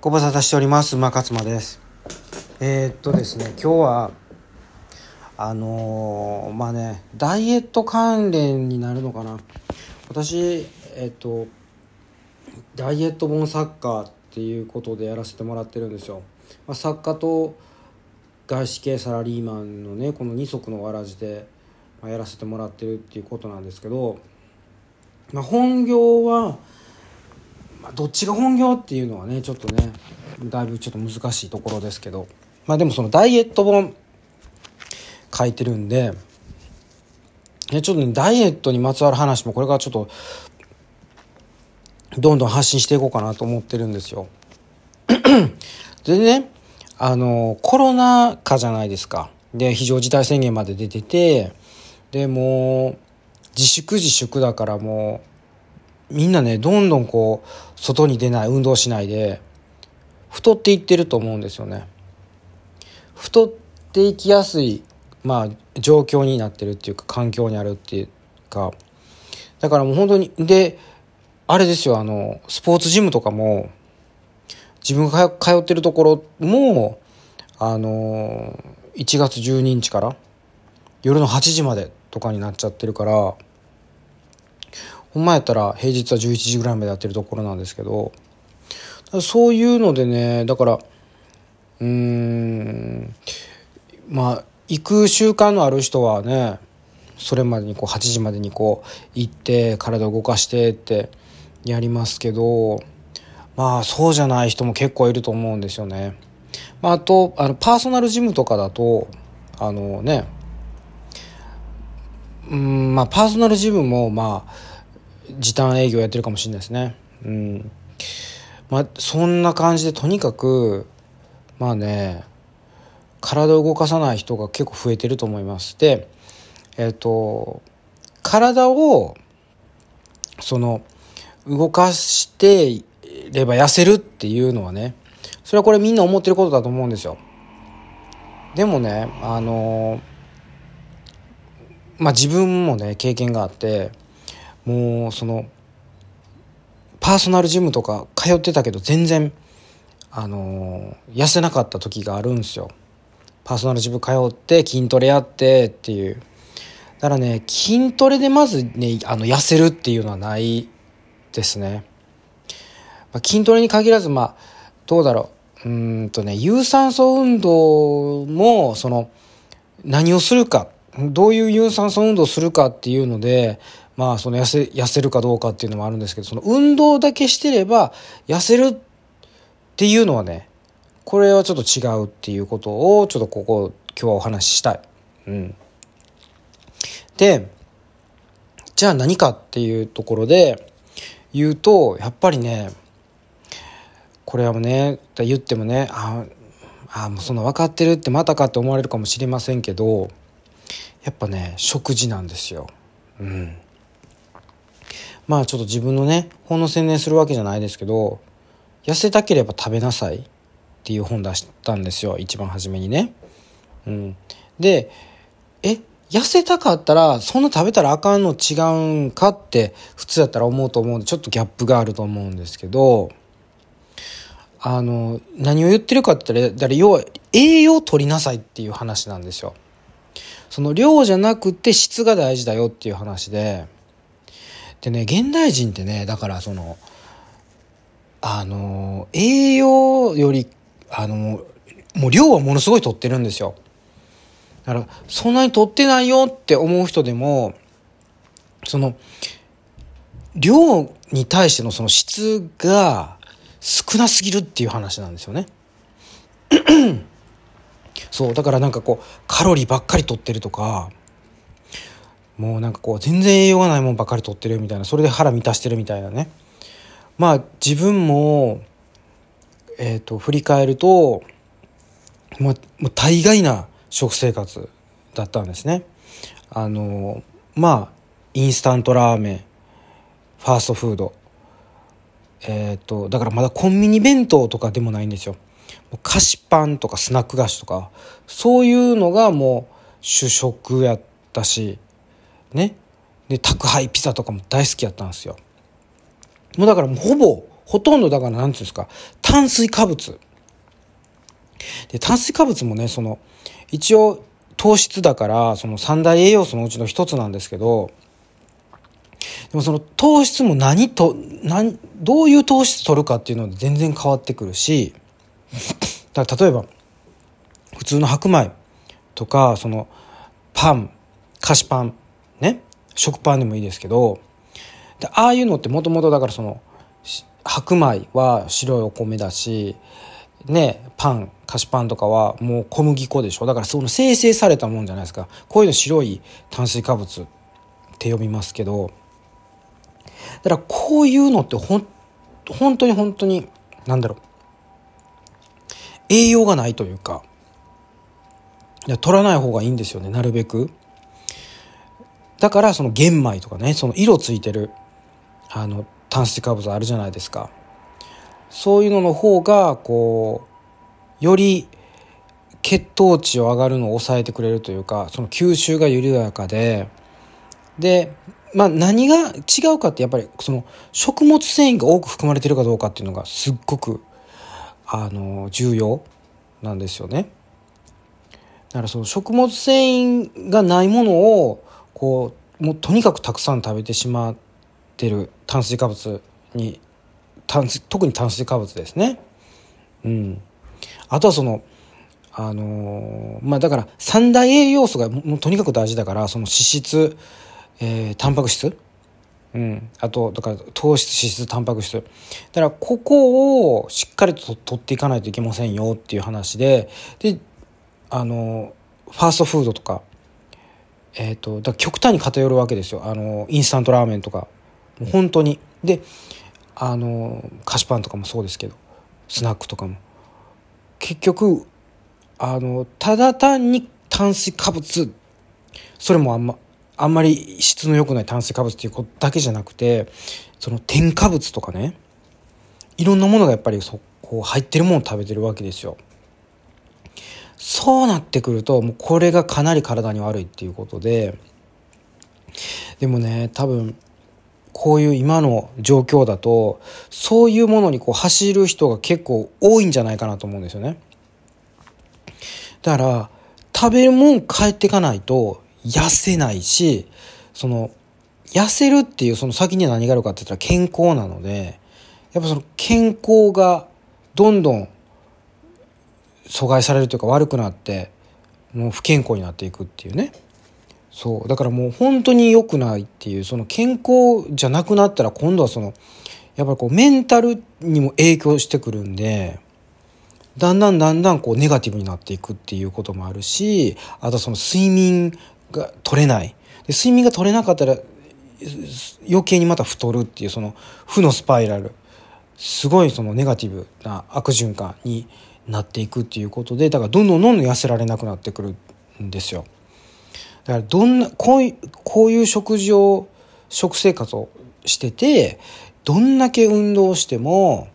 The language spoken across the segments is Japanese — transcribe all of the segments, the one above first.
ご無沙汰しております。馬勝間です。えー、っとですね今日はあのー、まあねダイエット関連になるのかな。私えー、っとダイエット本サッカーっていうことでやらせてもらってるんですよ、まあ、作家と外資系サラリーマンのねこの二足のわらじで、まあ、やらせてもらってるっていうことなんですけど、まあ、本業は、どっちが本業っていうのはねちょっとねだいぶちょっと難しいところですけどまあでもそのダイエット本書いてるんでちょっとねダイエットにまつわる話もこれからちょっとどんどん発信していこうかなと思ってるんですよ。でねあのコロナ禍じゃないですか。で非常事態宣言まで出ててでもう自粛自粛だからもうみんなねどんどんこう外に出ない運動しないで太っていってると思うんですよね。太っていきやすいまあ状況になってるっていうか環境にあるっていうか。だからもう本当にであれですよあのスポーツジムとかも自分が通ってるところもあの1月12日から夜の8時までとかになっちゃってるからほんまやったら平日は11時ぐらいまでやってるところなんですけどそういうのでねだからうーんまあ行く習慣のある人はねそれまでにこう8時までにこう行って体を動かしてってやりますけどまあそうじゃない人も結構いると思うんですよね。まあ、あとあのパーソナルジムとかだとあのねうんまあパーソナルジムもまあ時短営業やってるかもしれないですね。うん。まあそんな感じでとにかくまあね体を動かさない人が結構増えてると思います。でえっ、ー、と体をその動かしてれば痩せるっていうのはねそれはこれみんな思ってることだと思うんですよ。でもねあのまあ自分もね経験があってもうそのパーソナルジムとか通ってたけど全然あの痩せなかった時があるんですよ。パーソナルジム通って筋トレやってっていう。だからね筋トレでまずねあの痩せるっていうのはないですね、まあ、筋トレに限らずまあどうだろう。うんとね有酸素運動もその何をするかどういう有酸素運動をするかっていうのでまあその痩せ痩せるかどうかっていうのもあるんですけどその運動だけしてれば痩せるっていうのはねこれはちょっと違うっていうことをちょっとここ今日はお話ししたい。うん、でじゃあ何かっていうところで言うとやっぱりねこれはもうね言ってもねああもうそんな分かってるってまたかって思われるかもしれませんけどやっぱね食事なんですよ。うんまあちょっと自分のね本の宣伝するわけじゃないですけど痩せたければ食べなさいっていう本出したんですよ一番初めにね。うん、でえ痩せたかったらそんな食べたらあかんの違うんかって普通だったら思うと思うんでちょっとギャップがあると思うんですけどあの何を言ってるかって言ったら要は栄養を取りなさいっていう話なんですよ。その量じゃなくて質が大事だよっていう話で。でね、現代人ってね、だからその、あの、栄養より、あの、もう量はものすごい取ってるんですよ。だから、そんなに取ってないよって思う人でも、その、量に対してのその質が少なすぎるっていう話なんですよね。そう、だからなんかこう、カロリーばっかり取ってるとか、もうなんかこう全然栄養がないもんばっかり取ってるみたいなそれで腹満たしてるみたいなね。まあ自分もえっ、ー、と振り返るともうも大概な食生活だったんですね。あのまあインスタントラーメンファーストフード。えっ、ー、とだからまだコンビニ弁当とかでもないんですよ。菓子パンとかスナック菓子とかそういうのがもう主食やったしね。で宅配ピザとかも大好きやったんですよ。もうだからもうほぼほとんどだから何て言うんですか炭水化物。で炭水化物もねその一応糖質だからその三大栄養素のうちの一つなんですけどでもその糖質も何と何どういう糖質取るかっていうので全然変わってくるしだから例えば普通の白米とかそのパン菓子パンね食パンでもいいですけどでああいうのってもともとだからその白米は白いお米だしねパン菓子パンとかはもう小麦粉でしょ。だからその生成されたもんじゃないですか。こういうの白い炭水化物って呼びますけど。だからこういうのってほん本当に本当に何だろう。栄養がないというかいや取らない方がいいんですよねなるべく。だからその玄米とかねその色ついてるあの炭水化物あるじゃないですか。そういうのの方がこうより血糖値を上がるのを抑えてくれるというかその吸収が緩やかで。でまあ何が違うかってやっぱりその食物繊維が多く含まれてるかどうかっていうのがすっごくあの重要なんですよね。だからその食物繊維がないものをこうもうとにかくたくさん食べてしまってる炭水化物に炭特に炭水化物ですね。うん、あとはそのあの、まあだから三大栄養素がもうとにかく大事だからその脂質えー、タンパク質うん、あとだから糖質脂質タンパク質。だからここをしっかりと取っていかないといけませんよっていう話でであのファーストフードとか,、えーと、だ極端に偏るわけですよ。あのインスタントラーメンとか。もう本当に。であの菓子パンとかもそうですけどスナックとかも。結局あのただ単に炭水化物。それもあんまあんまり質の良くない炭水化物っていうことだけじゃなくてその添加物とかねいろんなものがやっぱりそこ入ってるものを食べてるわけですよ。そうなってくるともうこれがかなり体に悪いっていうことででもね多分こういう今の状況だとそういうものにこう走る人が結構多いんじゃないかなと思うんですよね。だから食べるもん変えていかないと痩せないし、その、痩せるっていうその先には何があるかって言ったら健康なので、やっぱその健康がどんどん阻害されるというか悪くなって、もう不健康になっていくっていうね。そう。だからもう本当に良くないっていう、その健康じゃなくなったら今度はその、やっぱりこうメンタルにも影響してくるんで、だんだんだんだんこうネガティブになっていくっていうこともあるし、あとその睡眠が取れないで睡眠が取れなかったら余計にまた太るっていうその負のスパイラルすごいそのネガティブな悪循環になっていくっていうことでだからどんどんどんどん痩せられなくなってくるんですよ。だからどんなこういうこういう食事を食生活をしててどんだけ運動しても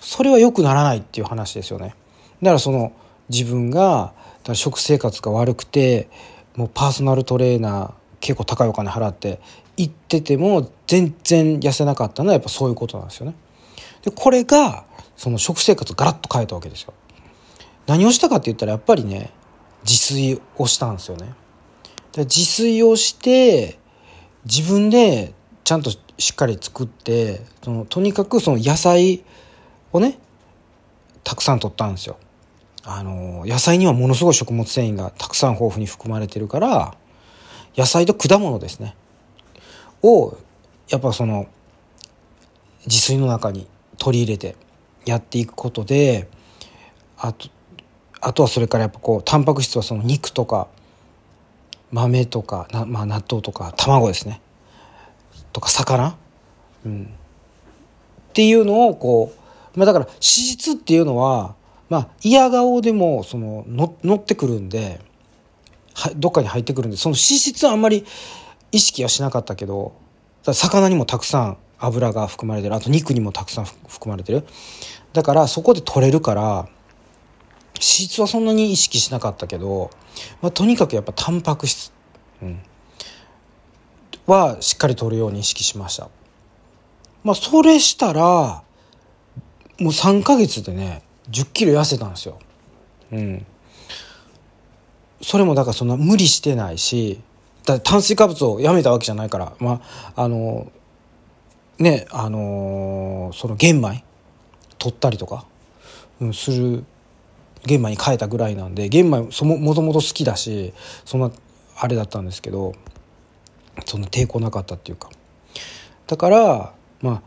それは良くならないっていう話ですよね。だからその自分が食生活が悪くてもうパーソナルトレーナー結構高いお金払って行ってても全然痩せなかったのはやっぱそういうことなんですよね。でこれがその食生活をガラッと変えたわけですよ。何をしたかって言ったらやっぱりね自炊をしたんですよね。で自炊をして自分でちゃんとしっかり作ってそのとにかくその野菜をねたくさん取ったんですよ。あの野菜にはものすごい食物繊維がたくさん豊富に含まれてるから野菜と果物ですね。をやっぱその自炊の中に取り入れてやっていくことであとあとはそれからやっぱこうタンパク質はその肉とか豆とかな、まあ、納豆とか卵ですね。とか魚、うん、っていうのをこう、まあ、だから脂質っていうのはまあ嫌顔でもその乗ってくるんではどっかに入ってくるんでその脂質はあんまり意識はしなかったけど魚にもたくさん油が含まれてる。あと肉にもたくさん含まれてる。だからそこで取れるから脂質はそんなに意識しなかったけど、まあ、とにかくやっぱタンパク質、うん、はしっかり取るように意識しました。まあ、それしたらもう3ヶ月でね1 0キロ痩せたんですよ。うん。それもだからそんな無理してないし炭水化物をやめたわけじゃないからまああのねあのその玄米取ったりとか、うん、する玄米に変えたぐらいなんで玄米そももともと好きだしそんなあれだったんですけどそんな抵抗なかったっていうか。だからまあ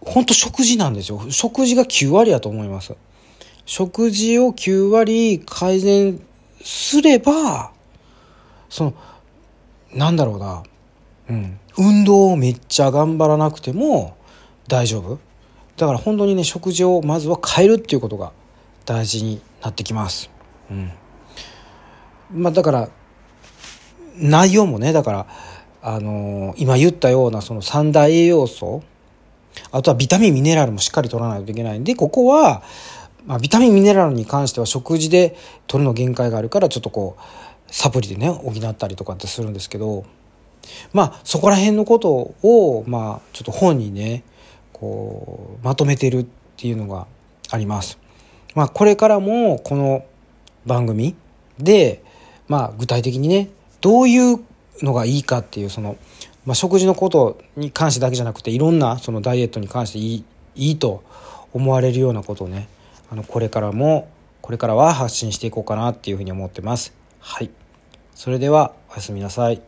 本当食事なんですよ。食事が9割やと思います。食事を9割改善すればそのなんだろうな、うん、運動をめっちゃ頑張らなくても大丈夫。だから本当にね食事をまずは変えるっていうことが大事になってきます。うん。まあ、だから内容もねだから、あのー、今言ったようなその三大栄養素。あとはビタミンミネラルもしっかり取らないといけないんでここは、まあ、ビタミンミネラルに関しては食事で取るの限界があるからちょっとこうサプリでね補ったりとかってするんですけどまあそこら辺のことをまあちょっと本にねこうまとめてるっていうのがあります。まあ、これからもこの番組で、まあ、具体的にねどういうのがいいかっていうその、まあ、食事のことに関してだけじゃなくていろんなそのダイエットに関していいいいと思われるようなことをねあのこれからもこれからは発信していこうかなっていうふうに思ってます。はい。それではおやすみなさい。